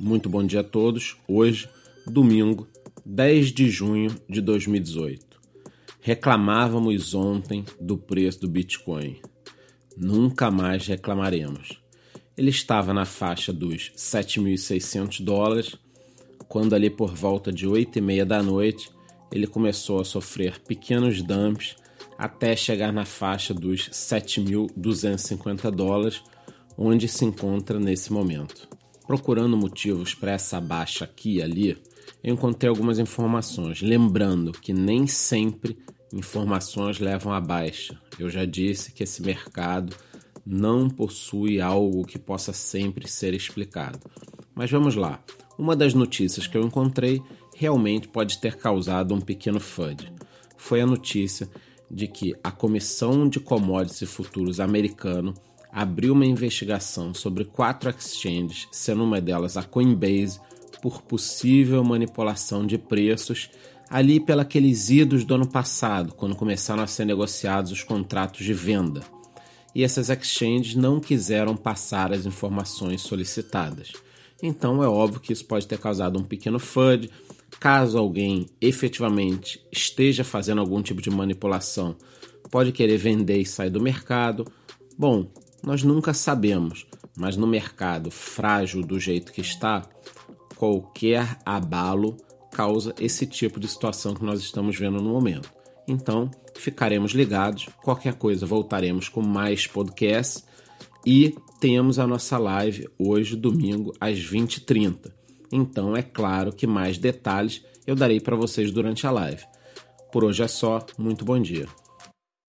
Muito bom dia a todos. Hoje, domingo, 10 de junho de 2018. Reclamávamos ontem do preço do Bitcoin. Nunca mais reclamaremos. Ele estava na faixa dos 7.600 dólares, quando ali por volta de 8 e meia da noite ele começou a sofrer pequenos dumps até chegar na faixa dos 7.250 dólares, onde se encontra nesse momento. Procurando motivos para essa baixa aqui e ali, eu encontrei algumas informações, lembrando que nem sempre informações levam à baixa. Eu já disse que esse mercado não possui algo que possa sempre ser explicado. Mas vamos lá. Uma das notícias que eu encontrei realmente pode ter causado um pequeno FUD. Foi a notícia de que a Comissão de Commodities e Futuros americano abriu uma investigação sobre quatro exchanges, sendo uma delas a Coinbase, por possível manipulação de preços ali pelos idos do ano passado, quando começaram a ser negociados os contratos de venda. E essas exchanges não quiseram passar as informações solicitadas. Então é óbvio que isso pode ter causado um pequeno FUD, Caso alguém efetivamente esteja fazendo algum tipo de manipulação, pode querer vender e sair do mercado. Bom, nós nunca sabemos, mas no mercado frágil do jeito que está, qualquer abalo causa esse tipo de situação que nós estamos vendo no momento. Então, ficaremos ligados. Qualquer coisa, voltaremos com mais podcasts. E temos a nossa live hoje, domingo, às 20h30. Então é claro que mais detalhes eu darei para vocês durante a live. Por hoje é só, muito bom dia.